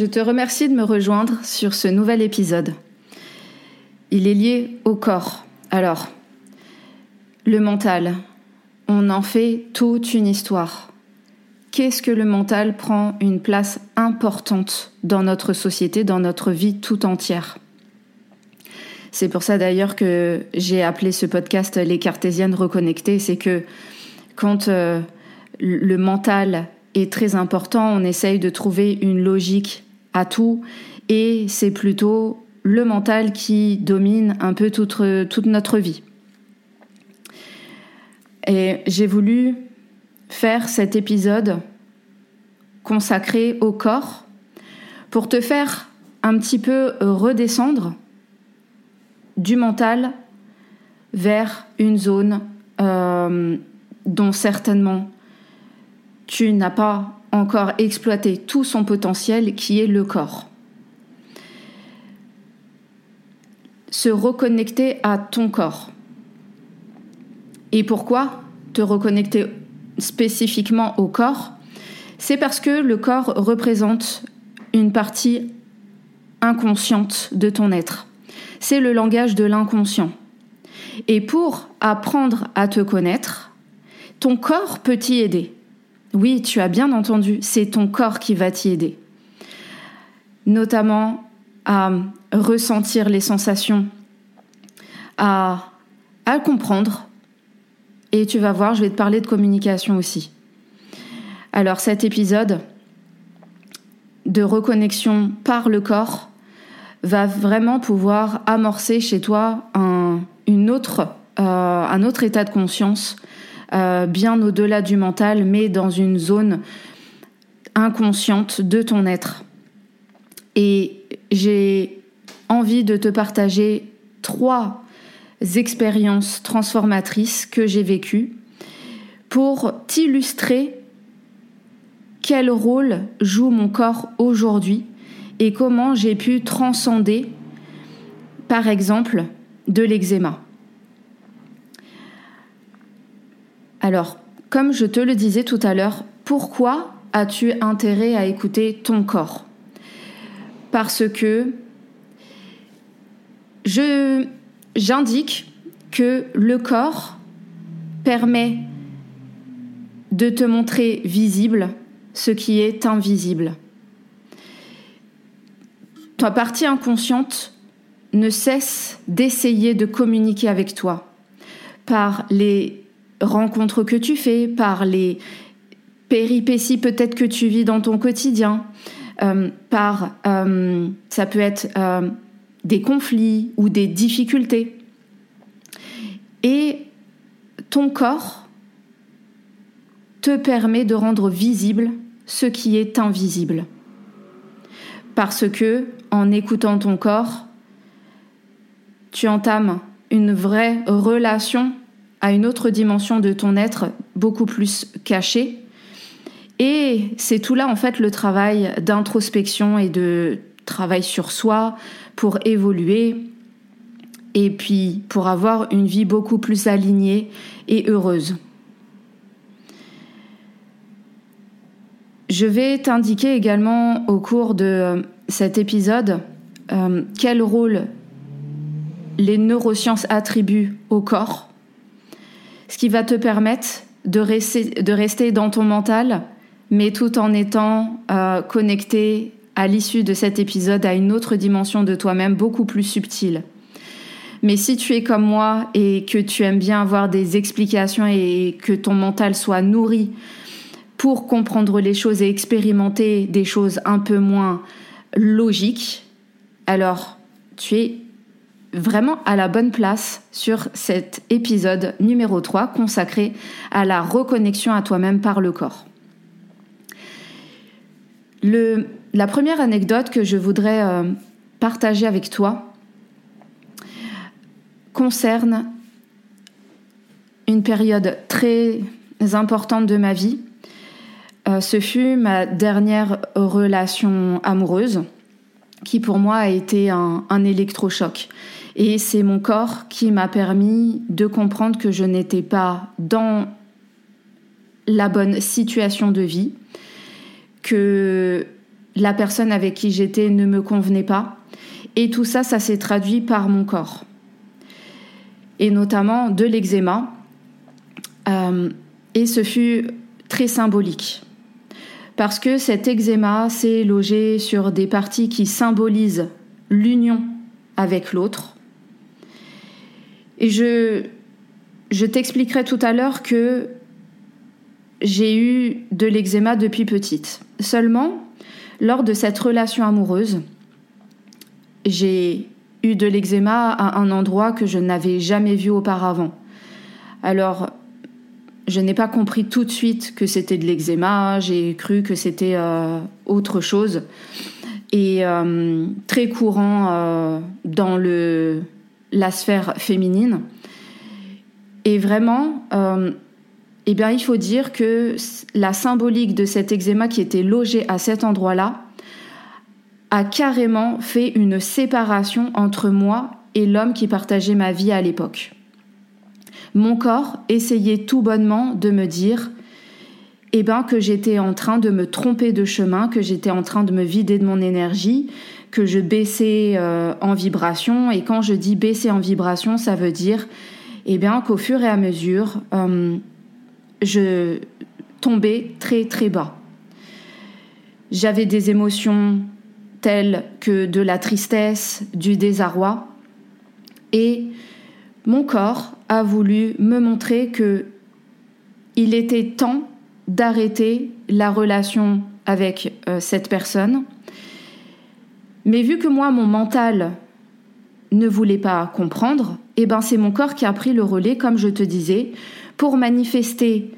Je te remercie de me rejoindre sur ce nouvel épisode. Il est lié au corps. Alors, le mental, on en fait toute une histoire. Qu'est-ce que le mental prend une place importante dans notre société, dans notre vie tout entière? C'est pour ça d'ailleurs que j'ai appelé ce podcast Les Cartésiennes reconnectées. C'est que quand euh, le mental est très important. On essaye de trouver une logique à tout et c'est plutôt le mental qui domine un peu toute, notre vie. Et j'ai voulu faire cet épisode consacré au corps pour te faire un petit peu redescendre du mental vers une zone euh, dont certainement tu n'as pas encore exploité tout son potentiel qui est le corps. Se reconnecter à ton corps. Et pourquoi te reconnecter spécifiquement au corps? C'est parce que le corps représente une partie inconsciente de ton être. C'est le langage de l'inconscient. Et pour apprendre à te connaître, ton corps peut t'y aider. Oui, tu as bien entendu, c'est ton corps qui va t'y aider. Notamment à ressentir les sensations, à, comprendre. Et tu vas voir, je vais te parler de communication aussi. Alors cet épisode de reconnexion par le corps va vraiment pouvoir amorcer chez toi un, euh, un autre état de conscience euh, bien au-delà du mental, mais dans une zone inconsciente de ton être. Et j'ai envie de te partager trois expériences transformatrices que j'ai vécues pour t'illustrer quel rôle joue mon corps aujourd'hui et comment j'ai pu transcender, par exemple, de l'eczéma. Alors, comme je te le disais tout à l'heure, pourquoi as-tu intérêt à écouter ton corps? Parce que je j'indique que le corps permet de te montrer visible ce qui est invisible. Ta partie inconsciente ne cesse d'essayer de communiquer avec toi par les rencontres que tu fais, par les péripéties peut-être que tu vis dans ton quotidien, euh, par euh, ça peut être euh, des conflits ou des difficultés. Et ton corps te permet de rendre visible ce qui est invisible. Parce que en écoutant ton corps, tu entames une vraie relation à une autre dimension de ton être beaucoup plus cachée. Et c'est tout là en fait le travail d'introspection et de travail sur soi pour évoluer et puis pour avoir une vie beaucoup plus alignée et heureuse. Je vais t'indiquer également au cours de cet épisode euh, quel rôle les neurosciences attribuent au corps ce qui va te permettre de rester, dans ton mental, mais tout en étant euh, connecté à l'issue de cet épisode à une autre dimension de toi-même beaucoup plus subtile. Mais si tu es comme moi et que tu aimes bien avoir des explications et que ton mental soit nourri pour comprendre les choses et expérimenter des choses un peu moins logiques, alors tu es vraiment à la bonne place sur cet épisode numéro 3 consacré à la reconnexion à toi-même par le corps. La première anecdote que je voudrais euh, partager avec toi concerne une période très importante de ma vie. Euh, ce fut ma dernière relation amoureuse qui pour moi a été un, électrochoc. Et c'est mon corps qui m'a permis de comprendre que je n'étais pas dans la bonne situation de vie, que la personne avec qui j'étais ne me convenait pas. Et tout ça, ça s'est traduit par mon corps et notamment de l'eczéma. Euh, et ce fut très symbolique. Parce que cet eczéma s'est logé sur des parties qui symbolisent l'union avec l'autre. Et je, t'expliquerai tout à l'heure que j'ai eu de l'eczéma depuis petite. Seulement, lors de cette relation amoureuse, j'ai eu de l'eczéma à un endroit que je n'avais jamais vu auparavant. Alors, je n'ai pas compris tout de suite que c'était de l'eczéma, j'ai cru que c'était euh, autre chose. Et euh, très courant euh, dans le, la sphère féminine. Et vraiment, eh bien, il faut dire que la symbolique de cet eczéma qui était logé à cet endroit-là a carrément fait une séparation entre moi et l'homme qui partageait ma vie à l'époque. Mon corps essayait tout bonnement de me dire eh ben, que j'étais en train de me tromper de chemin, que j'étais en train de me vider de mon énergie, que je baissais euh, en vibration. Et quand je dis baisser en vibration, ça veut dire eh bien, qu'au fur et à mesure, euh, je tombais très très bas. J'avais des émotions telles que de la tristesse, du désarroi. Et mon corps a voulu me montrer que il était temps d'arrêter la relation avec euh, cette personne. Mais vu que moi, mon mental ne voulait pas comprendre, eh ben c'est mon corps qui a pris le relais, comme je te disais, pour manifester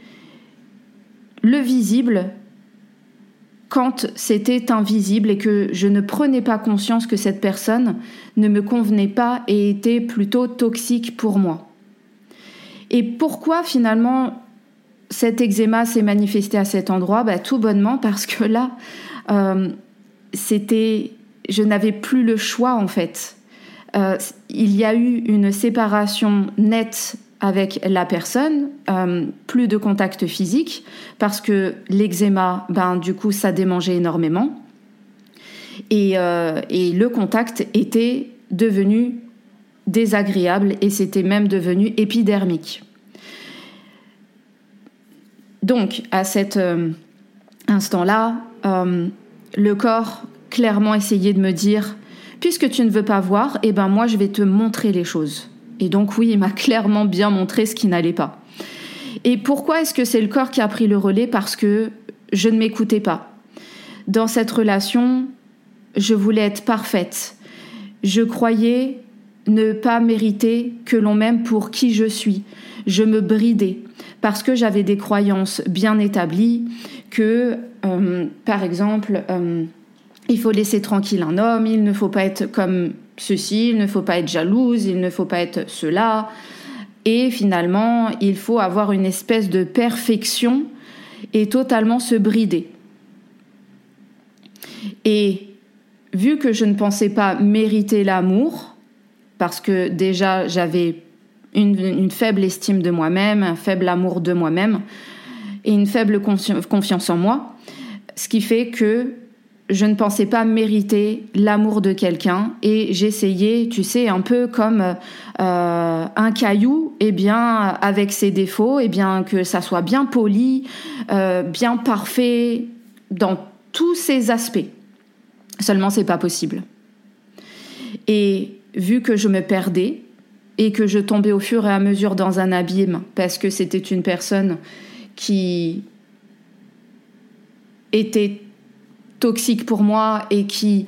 le visible quand c'était invisible et que je ne prenais pas conscience que cette personne ne me convenait pas et était plutôt toxique pour moi. Et pourquoi finalement cet eczéma s'est manifesté à cet endroit? Bah, Tout bonnement parce que là, euh, c'était, je n'avais plus le choix en fait. Euh, il y a eu une séparation nette avec la personne, euh, plus de contact physique, parce que l'eczéma, ben, du coup, ça démangeait énormément. Et, et le contact était devenu désagréable et c'était même devenu épidermique. Donc, à cet euh, instant-là, le corps clairement essayait de me dire, puisque tu ne veux pas voir, eh ben moi je vais te montrer les choses. Et donc oui, il m'a clairement bien montré ce qui n'allait pas. Et pourquoi est-ce que c'est le corps qui a pris le relais? Parce que je ne m'écoutais pas. Dans cette relation, je voulais être parfaite. Je croyais ne pas mériter que l'on m'aime pour qui je suis. Je me bridais parce que j'avais des croyances bien établies que, euh, par exemple, euh, il faut laisser tranquille un homme, il ne faut pas être comme ceci, il ne faut pas être jalouse, il ne faut pas être cela. Et finalement, il faut avoir une espèce de perfection et totalement se brider. Et vu que je ne pensais pas mériter l'amour, parce que déjà j'avais une, faible estime de moi-même, un faible amour de moi-même et une faible confiance en moi, ce qui fait que je ne pensais pas mériter l'amour de quelqu'un et j'essayais, tu sais, un peu comme euh, un caillou, eh bien avec ses défauts, et eh bien que ça soit bien poli, euh, bien parfait dans tous ses aspects. Seulement, c'est pas possible. Et vu que je me perdais et que je tombais au fur et à mesure dans un abîme parce que c'était une personne qui était toxique pour moi et qui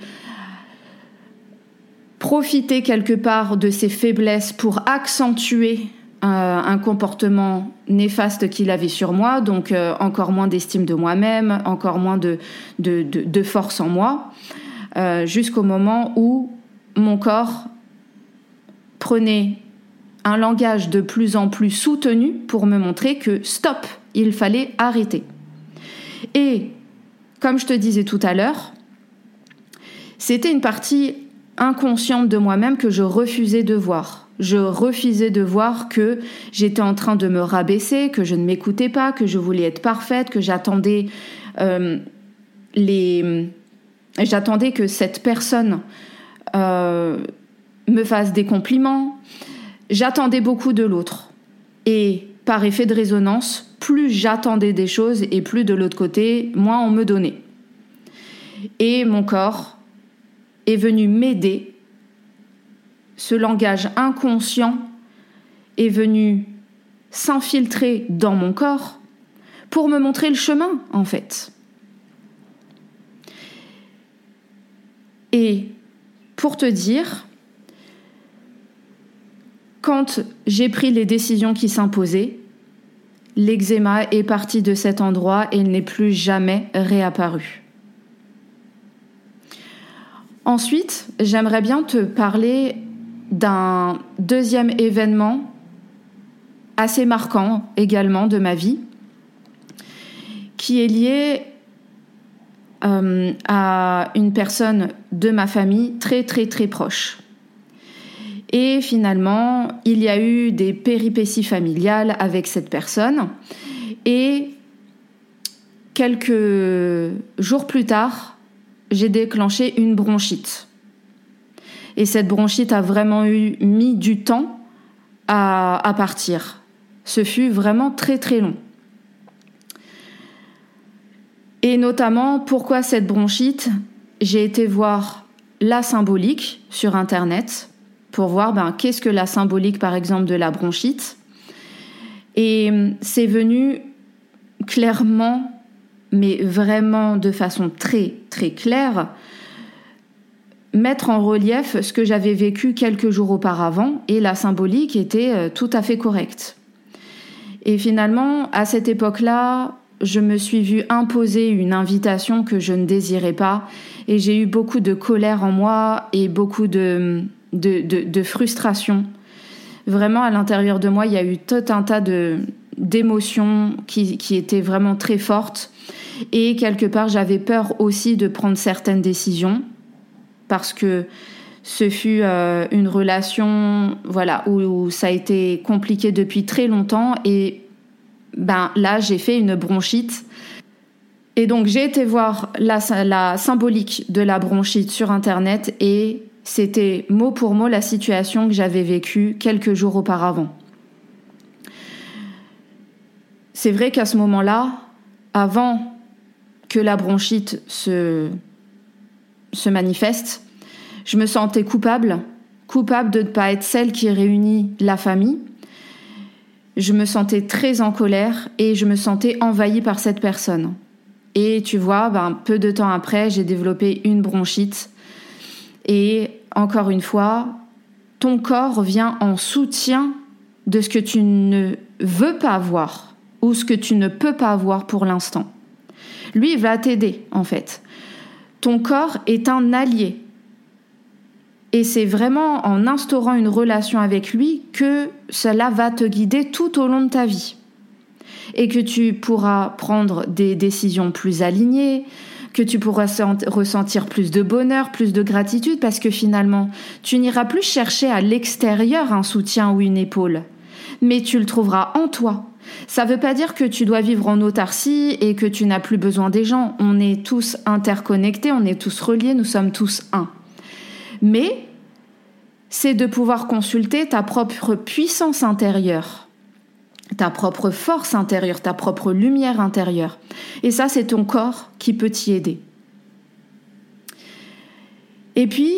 profitait quelque part de ses faiblesses pour accentuer euh, un comportement néfaste qu'il avait sur moi, donc euh, encore moins d'estime de moi-même, encore moins de, force en moi, euh, jusqu'au moment où mon corps prenait un langage de plus en plus soutenu pour me montrer que stop, il fallait arrêter. Et comme je te disais tout à l'heure, c'était une partie inconsciente de moi-même que je refusais de voir. Je refusais de voir que j'étais en train de me rabaisser, que je ne m'écoutais pas, que je voulais être parfaite, que j'attendais euh, les, j'attendais que cette personne euh, me fasse des compliments. J'attendais beaucoup de l'autre. Et par effet de résonance, plus j'attendais des choses et plus de l'autre côté, moins on me donnait. Et mon corps est venu m'aider. Ce langage inconscient est venu s'infiltrer dans mon corps pour me montrer le chemin, en fait. Et pour te dire, quand j'ai pris les décisions qui s'imposaient, l'eczéma est parti de cet endroit et n'est plus jamais réapparu. Ensuite, j'aimerais bien te parler d'un deuxième événement assez marquant également de ma vie, qui est lié euh, à une personne de ma famille très très très proche. Et finalement, il y a eu des péripéties familiales avec cette personne. Et quelques jours plus tard, j'ai déclenché une bronchite. Et cette bronchite a vraiment eu, mis du temps à, à partir. Ce fut vraiment très très long. Et notamment, pourquoi cette bronchite? J'ai été voir la symbolique sur Internet pour voir ben, qu'est-ce que la symbolique, par exemple, de la bronchite. Et hum, c'est venu clairement, mais vraiment de façon très, très claire, mettre en relief ce que j'avais vécu quelques jours auparavant et la symbolique était euh, tout à fait correcte. Et finalement, à cette époque-là, je me suis vue imposer une invitation que je ne désirais pas et j'ai eu beaucoup de colère en moi et beaucoup de, de, frustration. Vraiment, à l'intérieur de moi, il y a eu tout un tas de d'émotions qui, étaient vraiment très fortes. Et quelque part, j'avais peur aussi de prendre certaines décisions parce que ce fut euh, une relation voilà où, ça a été compliqué depuis très longtemps et ben là j'ai fait une bronchite et donc j'ai été voir la, la symbolique de la bronchite sur internet et c'était mot pour mot la situation que j'avais vécue quelques jours auparavant. C'est vrai qu'à ce moment-là, avant que la bronchite se, se manifeste, je me sentais coupable, coupable de ne pas être celle qui réunit la famille. Je me sentais très en colère et je me sentais envahie par cette personne. Et tu vois, ben, peu de temps après, j'ai développé une bronchite et encore une fois, ton corps vient en soutien de ce que tu ne veux pas voir ou ce que tu ne peux pas voir pour l'instant. Lui va t'aider en fait. Ton corps est un allié. Et c'est vraiment en instaurant une relation avec lui que cela va te guider tout au long de ta vie. Et que tu pourras prendre des décisions plus alignées, que tu pourras ressentir plus de bonheur, plus de gratitude, parce que finalement, tu n'iras plus chercher à l'extérieur un soutien ou une épaule, mais tu le trouveras en toi. Ça ne veut pas dire que tu dois vivre en autarcie et que tu n'as plus besoin des gens. On est tous interconnectés, on est tous reliés, nous sommes tous un. Mais c'est de pouvoir consulter ta propre puissance intérieure, ta propre force intérieure, ta propre lumière intérieure. Et ça, c'est ton corps qui peut t'y aider. Et puis,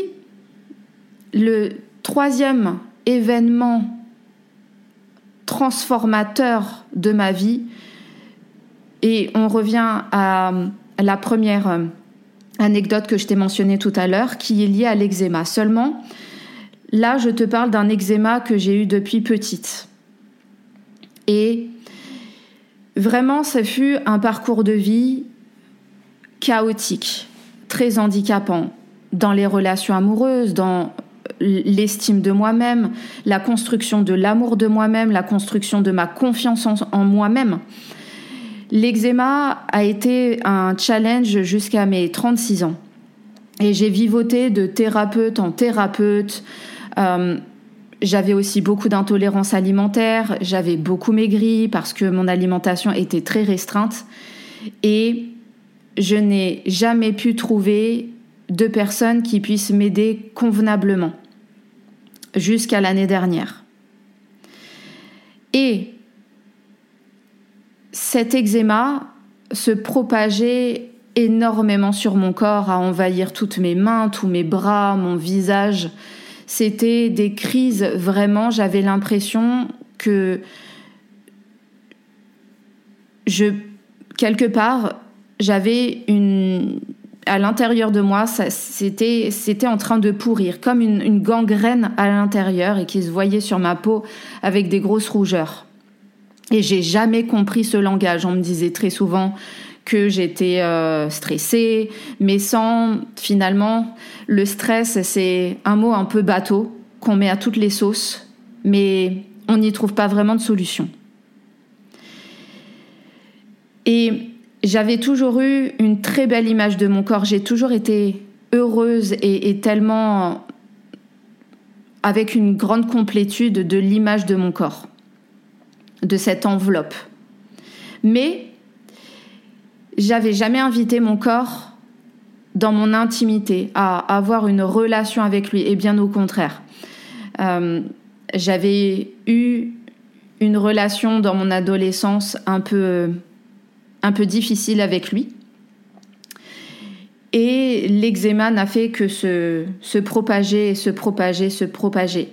le troisième événement transformateur de ma vie, et on revient à la première anecdote que je t'ai mentionnée tout à l'heure, qui est liée à l'eczéma. Seulement, là, je te parle d'un eczéma que j'ai eu depuis petite. Et vraiment, ça fut un parcours de vie chaotique, très handicapant, dans les relations amoureuses, dans l'estime de moi-même, la construction de l'amour de moi-même, la construction de ma confiance en, moi-même. L'eczéma a été un challenge jusqu'à mes 36 ans. Et j'ai vivoté de thérapeute en thérapeute. Euh, j'avais aussi beaucoup d'intolérance alimentaire, j'avais beaucoup maigri parce que mon alimentation était très restreinte. Et je n'ai jamais pu trouver de personnes qui puissent m'aider convenablement jusqu'à l'année dernière. Et cet eczéma se propageait énormément sur mon corps, à envahir toutes mes mains, tous mes bras, mon visage. C'était des crises vraiment, j'avais l'impression que je quelque part j'avais une à l'intérieur de moi, c'était c'était en train de pourrir, comme une, une gangrène à l'intérieur et qui se voyait sur ma peau avec des grosses rougeurs. Et j'ai jamais compris ce langage. On me disait très souvent que j'étais euh, stressée, mais sans finalement le stress, c'est un mot un peu bateau qu'on met à toutes les sauces, mais on n'y trouve pas vraiment de solution. Et j'avais toujours eu une très belle image de mon corps. J'ai toujours été heureuse et, tellement avec une grande complétude de l'image de mon corps, de cette enveloppe. Mais j'avais jamais invité mon corps dans mon intimité, à avoir une relation avec lui, et bien au contraire. Euh, j'avais eu une relation dans mon adolescence un peu un peu difficile avec lui. Et l'eczéma n'a fait que se, se propager, se propager, se propager.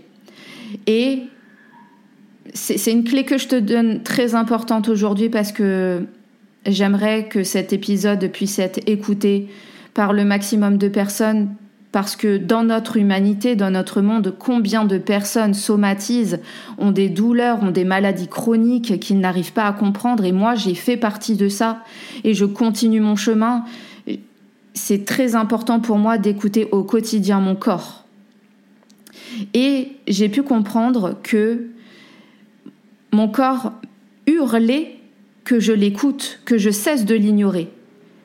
Et c'est une clé que je te donne très importante aujourd'hui parce que j'aimerais que cet épisode puisse être écouté par le maximum de personnes parce que dans notre humanité, dans notre monde, combien de personnes somatisent, ont des douleurs, ont des maladies chroniques qu'ils n'arrivent pas à comprendre. Et moi, j'ai fait partie de ça et je continue mon chemin. C'est très important pour moi d'écouter au quotidien mon corps. Et j'ai pu comprendre que mon corps hurlait que je l'écoute, que je cesse de l'ignorer.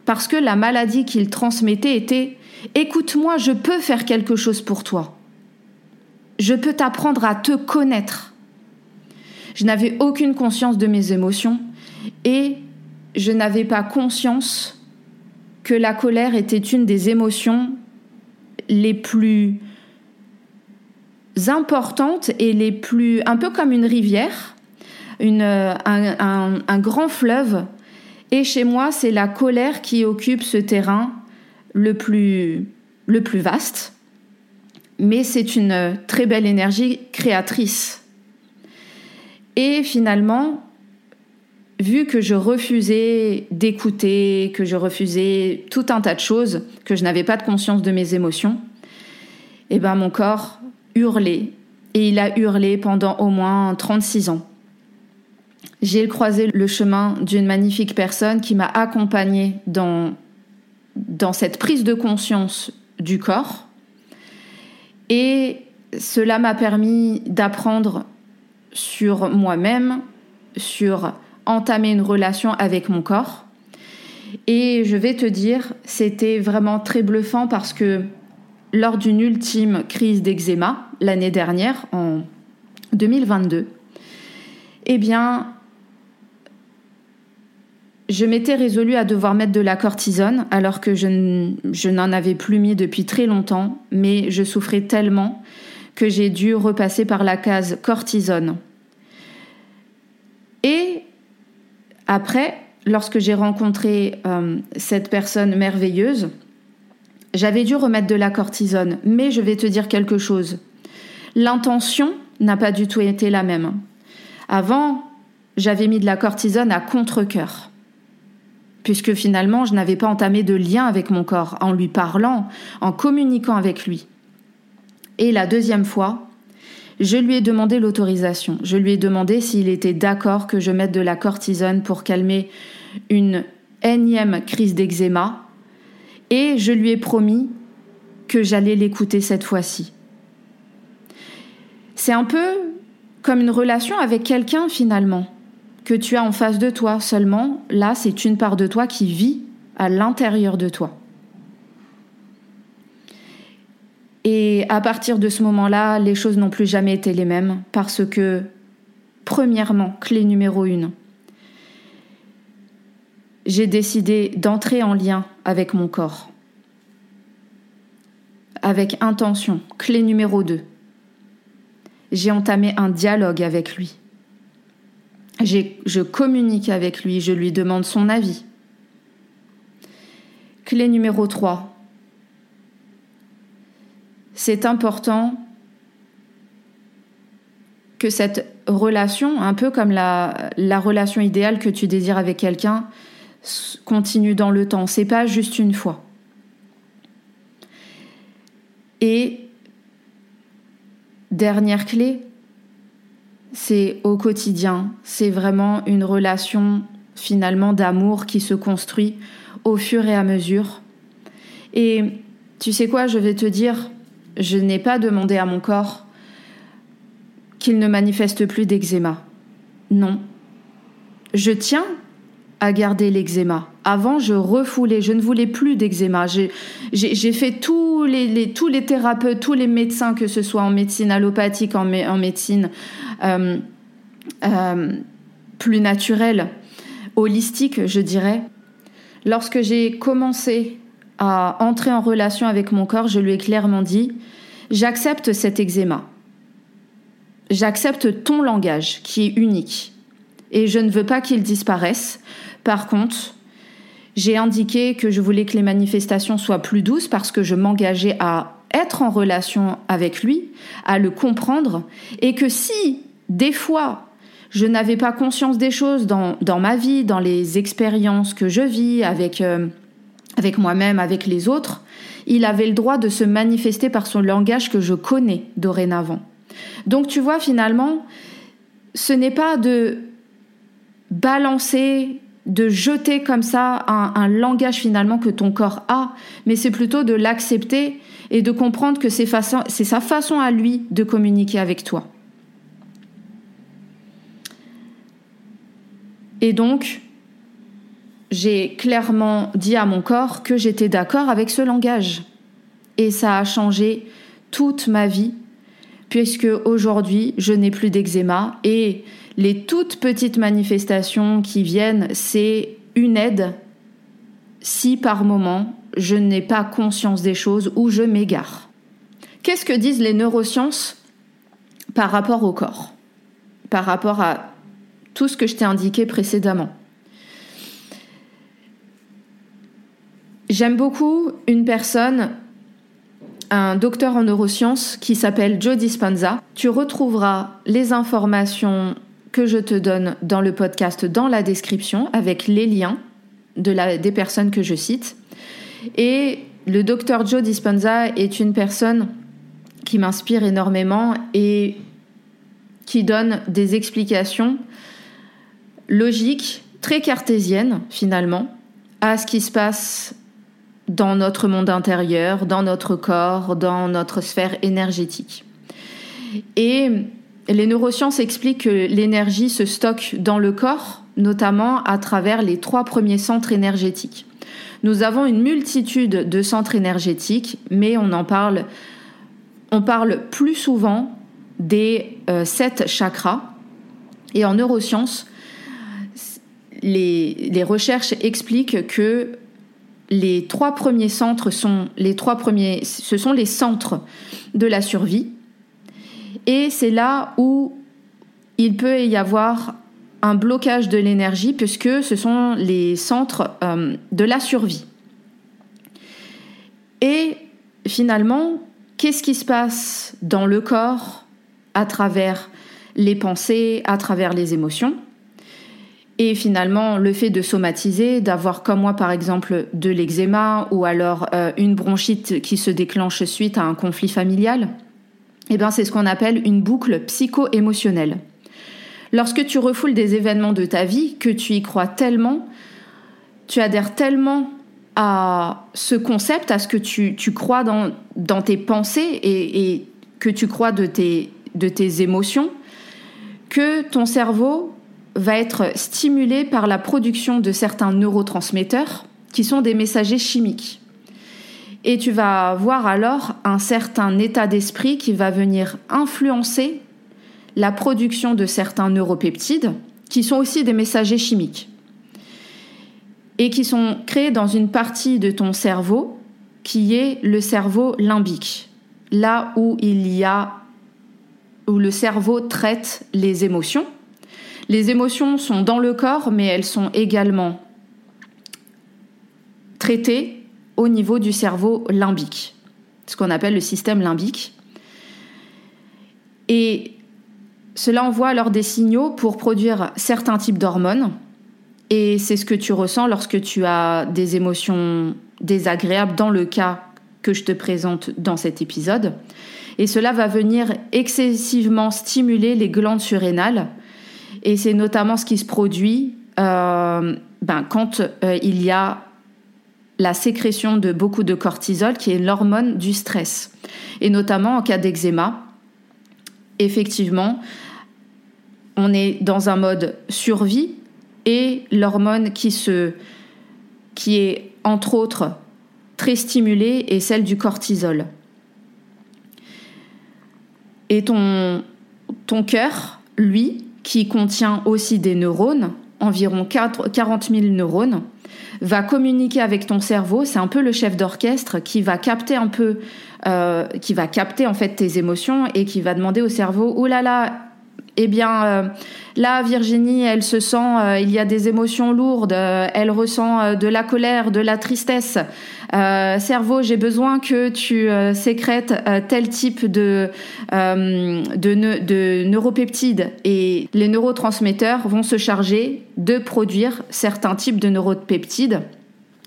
Parce que la maladie qu'il transmettait était Écoute-moi, je peux faire quelque chose pour toi. Je peux t'apprendre à te connaître. Je n'avais aucune conscience de mes émotions et je n'avais pas conscience que la colère était une des émotions les plus importantes et les plus un peu comme une rivière, une, un, grand fleuve. Et chez moi, c'est la colère qui occupe ce terrain le plus, le plus vaste, mais c'est une très belle énergie créatrice. Et finalement, vu que je refusais d'écouter, que je refusais tout un tas de choses, que je n'avais pas de conscience de mes émotions, eh ben mon corps hurlait. Et il a hurlé pendant au moins 36 ans. J'ai croisé le chemin d'une magnifique personne qui m'a accompagnée dans dans cette prise de conscience du corps. Et cela m'a permis d'apprendre sur moi-même, sur entamer une relation avec mon corps. Et je vais te dire, c'était vraiment très bluffant parce que lors d'une ultime crise d'eczéma l'année dernière, en 2022, eh bien, je m'étais résolue à devoir mettre de la cortisone alors que je, n'en avais plus mis depuis très longtemps, mais je souffrais tellement que j'ai dû repasser par la case cortisone. Et après, lorsque j'ai rencontré euh, cette personne merveilleuse, j'avais dû remettre de la cortisone. Mais je vais te dire quelque chose. L'intention n'a pas du tout été la même. Avant, j'avais mis de la cortisone à contre-coeur puisque finalement je n'avais pas entamé de lien avec mon corps en lui parlant, en communiquant avec lui. Et la deuxième fois, je lui ai demandé l'autorisation. Je lui ai demandé s'il était d'accord que je mette de la cortisone pour calmer une énième crise d'eczéma. Et je lui ai promis que j'allais l'écouter cette fois-ci. C'est un peu comme une relation avec quelqu'un finalement que tu as en face de toi. Seulement, là, c'est une part de toi qui vit à l'intérieur de toi. Et à partir de ce moment-là, les choses n'ont plus jamais été les mêmes parce que, premièrement, clé numéro une, j'ai décidé d'entrer en lien avec mon corps. Avec intention. Clé numéro deux, j'ai entamé un dialogue avec lui je communique avec lui, je lui demande son avis. Clé numéro 3. C'est important que cette relation, un peu comme la, la relation idéale que tu désires avec quelqu'un, continue dans le temps. C'est pas juste une fois. Et dernière clé, c'est au quotidien, c'est vraiment une relation finalement d'amour qui se construit au fur et à mesure. Et tu sais quoi, je vais te dire, je n'ai pas demandé à mon corps qu'il ne manifeste plus d'eczéma. Non. Je tiens à garder l'eczéma. Avant, je refoulais, je ne voulais plus d'eczéma. J'ai fait tous les, tous les thérapeutes, tous les médecins, que ce soit en médecine allopathique, en, médecine euh, euh, plus naturelle, holistique, je dirais. Lorsque j'ai commencé à entrer en relation avec mon corps, je lui ai clairement dit, j'accepte cet eczéma. J'accepte ton langage qui est unique et je ne veux pas qu'il disparaisse. Par contre, j'ai indiqué que je voulais que les manifestations soient plus douces parce que je m'engageais à être en relation avec lui, à le comprendre, et que si, des fois, je n'avais pas conscience des choses dans, ma vie, dans les expériences que je vis avec, euh, avec moi-même, avec les autres, il avait le droit de se manifester par son langage que je connais dorénavant. Donc tu vois, finalement, ce n'est pas de balancer, de jeter comme ça un, langage finalement que ton corps a, mais c'est plutôt de l'accepter et de comprendre que c'est sa façon à lui de communiquer avec toi. Et donc, j'ai clairement dit à mon corps que j'étais d'accord avec ce langage. Et ça a changé toute ma vie, puisque aujourd'hui, je n'ai plus d'eczéma et les toutes petites manifestations qui viennent, c'est une aide si par moment je n'ai pas conscience des choses ou je m'égare. Qu'est-ce que disent les neurosciences par rapport au corps? Par rapport à tout ce que je t'ai indiqué précédemment J'aime beaucoup une personne, un docteur en neurosciences qui s'appelle Joe Dispenza. Tu retrouveras les informations que je te donne dans le podcast dans la description avec les liens de la, des personnes que je cite. Et le docteur Joe Dispenza est une personne qui m'inspire énormément et qui donne des explications logiques, très cartésiennes finalement, à ce qui se passe dans notre monde intérieur, dans notre corps, dans notre sphère énergétique. Et les neurosciences expliquent que l'énergie se stocke dans le corps, notamment à travers les trois premiers centres énergétiques. Nous avons une multitude de centres énergétiques, mais on en parle, plus souvent des euh, sept chakras. Et en neurosciences, les, recherches expliquent que les trois premiers centres sont les trois premiers, ce sont les centres de la survie. Et c'est là où il peut y avoir un blocage de l'énergie puisque ce sont les centres euh, de la survie. Et finalement, qu'est-ce qui se passe dans le corps à travers les pensées, à travers les émotions? Et finalement, le fait de somatiser, d'avoir comme moi par exemple de l'eczéma ou alors euh, une bronchite qui se déclenche suite à un conflit familial, eh bien c'est ce qu'on appelle une boucle psycho-émotionnelle. Lorsque tu refoules des événements de ta vie, que tu y crois tellement, tu adhères tellement à ce concept, à ce que tu, crois dans, tes pensées et, que tu crois tes, de tes émotions, que ton cerveau va être stimulé par la production de certains neurotransmetteurs qui sont des messagers chimiques. Et tu vas voir alors un certain état d'esprit qui va venir influencer la production de certains neuropeptides, qui sont aussi des messagers chimiques, et qui sont créés dans une partie de ton cerveau qui est le cerveau limbique, là où il y a où le cerveau traite les émotions. Les émotions sont dans le corps, mais elles sont également traitées au niveau du cerveau limbique, ce qu'on appelle le système limbique. Et cela envoie alors des signaux pour produire certains types d'hormones. Et c'est ce que tu ressens lorsque tu as des émotions désagréables dans le cas que je te présente dans cet épisode. Et cela va venir excessivement stimuler les glandes surrénales. Et c'est notamment ce qui se produit euh, ben, quand euh, il y a la sécrétion de beaucoup de cortisol, qui est l'hormone du stress. Et notamment en cas d'eczéma, effectivement, on est dans un mode survie et l'hormone qui est entre autres très stimulée est celle du cortisol. Et ton ton cœur, lui, qui contient aussi des neurones, environ 40 000 neurones, va communiquer avec ton cerveau. C'est un peu le chef d'orchestre qui va capter un peu, euh, qui va capter en fait tes émotions et qui va demander au cerveau, oh là là, eh bien, euh, là, Virginie, elle se sent, euh, il y a des émotions lourdes, euh, elle ressent de la colère, de la tristesse. cerveau, j'ai besoin que tu sécrètes tel type de, de. Et les neurotransmetteurs vont se charger de produire certains types de neuropeptides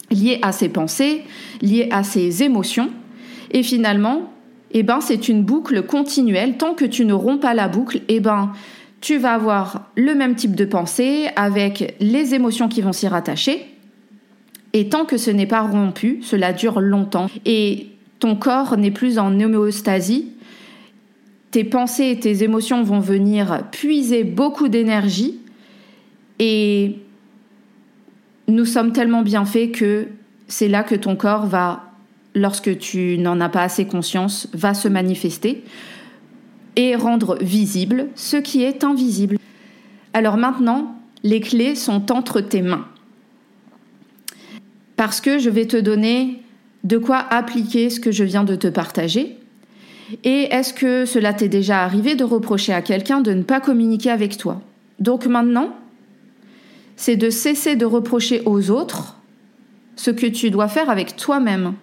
liés à ses pensées, liés à ses émotions. Et finalement, eh ben c'est une boucle continuelle. Tant que tu ne romps pas la boucle, eh ben tu vas avoir le même type de pensée avec les émotions qui vont s'y rattacher. Et tant que ce n'est pas rompu, cela dure longtemps et ton corps n'est plus en homéostasie. Tes pensées et tes émotions vont venir puiser beaucoup d'énergie et nous sommes tellement bien faits que c'est là que ton corps va lorsque tu n'en as pas assez conscience, va se manifester et rendre visible ce qui est invisible. Alors maintenant, les clés sont entre tes mains. Parce que je vais te donner de quoi appliquer ce que je viens de te partager. Et est-ce que cela t'est déjà arrivé de reprocher à quelqu'un de ne pas communiquer avec toi? Donc maintenant, c'est de cesser de reprocher aux autres ce que tu dois faire avec toi-même.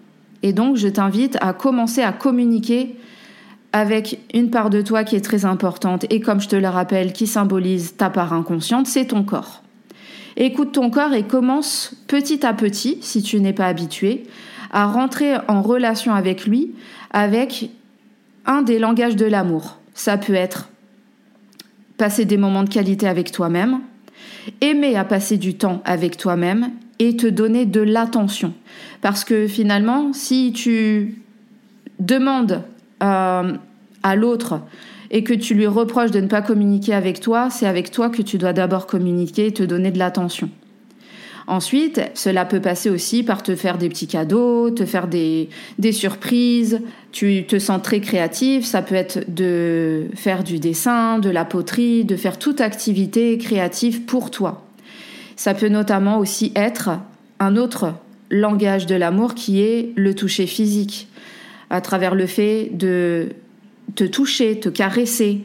Et donc, je t'invite à commencer à communiquer avec une part de toi qui est très importante et comme je te le rappelle, qui symbolise ta part inconsciente, c'est ton corps. Écoute ton corps et commence petit à petit, si tu n'es pas habitué, à rentrer en relation avec lui avec un des langages de l'amour. Ça peut être passer des moments de qualité avec toi-même, aimer à passer du temps avec toi-même et te donner de l'attention. Parce que finalement, si tu demandes euh, à l'autre et que tu lui reproches de ne pas communiquer avec toi, c'est avec toi que tu dois d'abord communiquer et te donner de l'attention. Ensuite, cela peut passer aussi par te faire des petits cadeaux, te faire des, des surprises. Tu te sens très créative. Ça peut être de faire du dessin, de la poterie, de faire toute activité créative pour toi. Ça peut notamment aussi être un autre langage de l'amour qui est le toucher physique, à travers le fait de te toucher, te caresser,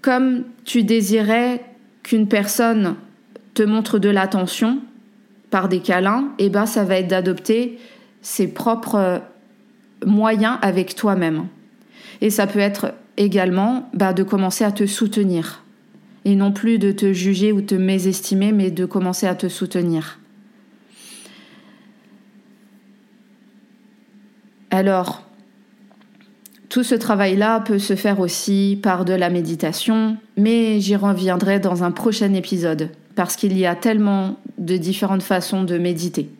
comme tu désirais qu'une personne te montre de l'attention par des câlins, eh ben ça va être d'adopter ses propres moyens avec toi-même. Et ça peut être également bah, de commencer à te soutenir. Et non plus de te juger ou te mésestimer, mais de commencer à te soutenir. Alors, tout ce travail-là peut se faire aussi par de la méditation, mais j'y reviendrai dans un prochain épisode, parce qu'il y a tellement de différentes façons de méditer.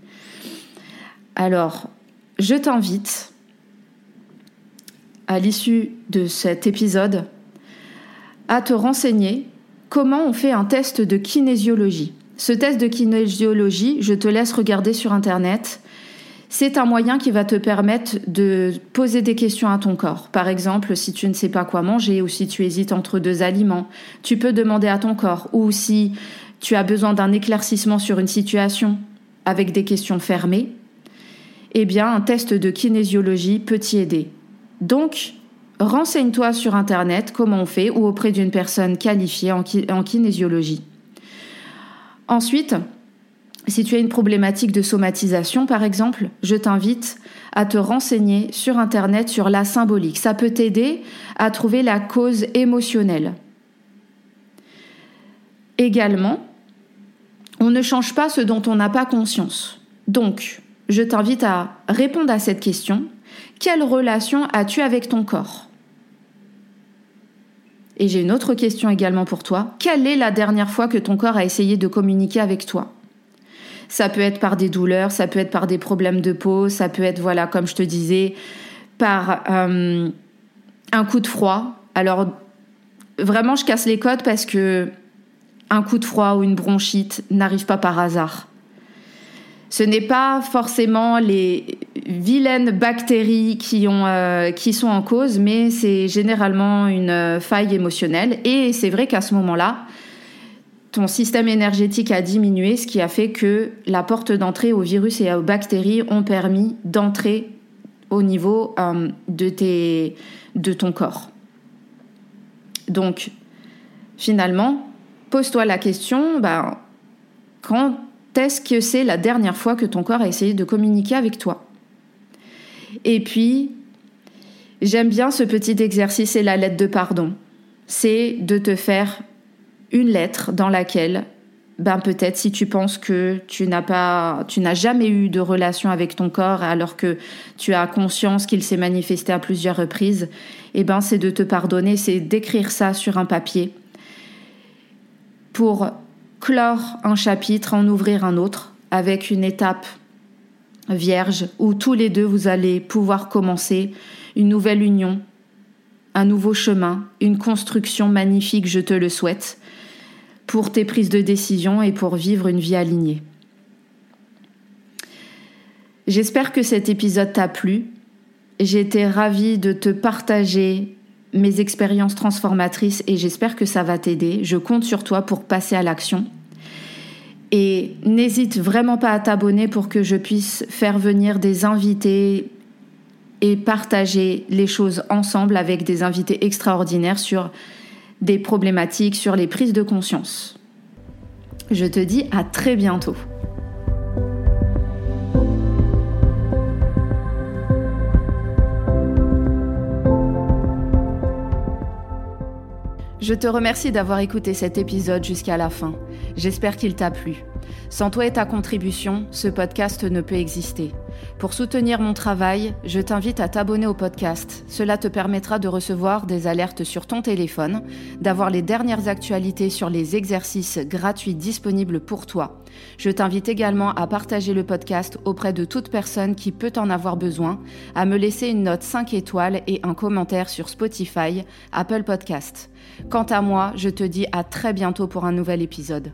Alors, je t'invite, à l'issue de cet épisode, à te renseigner comment on fait un test de kinésiologie. Ce test de kinésiologie, je te laisse regarder sur Internet. C'est un moyen qui va te permettre de poser des questions à ton corps. Par exemple, si tu ne sais pas quoi manger ou si tu hésites entre deux aliments, tu peux demander à ton corps. Ou si tu as besoin d'un éclaircissement sur une situation avec des questions fermées, eh bien, un test de kinésiologie peut t'y aider. Donc, renseigne-toi sur Internet comment on fait ou auprès d'une personne qualifiée en, kinésiologie. Ensuite, si tu as une problématique de somatisation, par exemple, je t'invite à te renseigner sur Internet sur la symbolique. Ça peut t'aider à trouver la cause émotionnelle. Également, on ne change pas ce dont on n'a pas conscience. Donc, je t'invite à répondre à cette question. Quelle relation as-tu avec ton corps? Et j'ai une autre question également pour toi. Quelle est la dernière fois que ton corps a essayé de communiquer avec toi? Ça peut être par des douleurs, ça peut être par des problèmes de peau, ça peut être, voilà, comme je te disais, par euh, un coup de froid. Alors, vraiment, je casse les codes parce que un coup de froid ou une bronchite n'arrive pas par hasard. Ce n'est pas forcément les vilaines bactéries qui, euh, sont en cause, mais c'est généralement une faille émotionnelle. Et c'est vrai qu'à ce moment-là, ton système énergétique a diminué, ce qui a fait que la porte d'entrée aux virus et aux bactéries ont permis d'entrer au niveau euh, de ton corps. Donc, finalement, pose-toi la question, ben, quand est-ce que c'est la dernière fois que ton corps a essayé de communiquer avec toi? Et puis, j'aime bien ce petit exercice et la lettre de pardon. C'est de te faire une lettre dans laquelle ben peut-être si tu penses que tu n'as pas tu n'as jamais eu de relation avec ton corps alors que tu as conscience qu'il s'est manifesté à plusieurs reprises eh ben c'est de te pardonner c'est d'écrire ça sur un papier pour clore un chapitre en ouvrir un autre avec une étape vierge où tous les deux vous allez pouvoir commencer une nouvelle union un nouveau chemin une construction magnifique je te le souhaite pour tes prises de décision et pour vivre une vie alignée. J'espère que cet épisode t'a plu. J'ai été ravie de te partager mes expériences transformatrices et j'espère que ça va t'aider. Je compte sur toi pour passer à l'action. Et n'hésite vraiment pas à t'abonner pour que je puisse faire venir des invités et partager les choses ensemble avec des invités extraordinaires sur des problématiques sur les prises de conscience. Je te dis à très bientôt. Je te remercie d'avoir écouté cet épisode jusqu'à la fin. J'espère qu'il t'a plu. Sans toi et ta contribution, ce podcast ne peut exister. Pour soutenir mon travail, je t'invite à t'abonner au podcast. Cela te permettra de recevoir des alertes sur ton téléphone, d'avoir les dernières actualités sur les exercices gratuits disponibles pour toi. Je t'invite également à partager le podcast auprès de toute personne qui peut en avoir besoin, à me laisser une note 5 étoiles et un commentaire sur Spotify, Apple Podcast. Quant à moi, je te dis à très bientôt pour un nouvel épisode.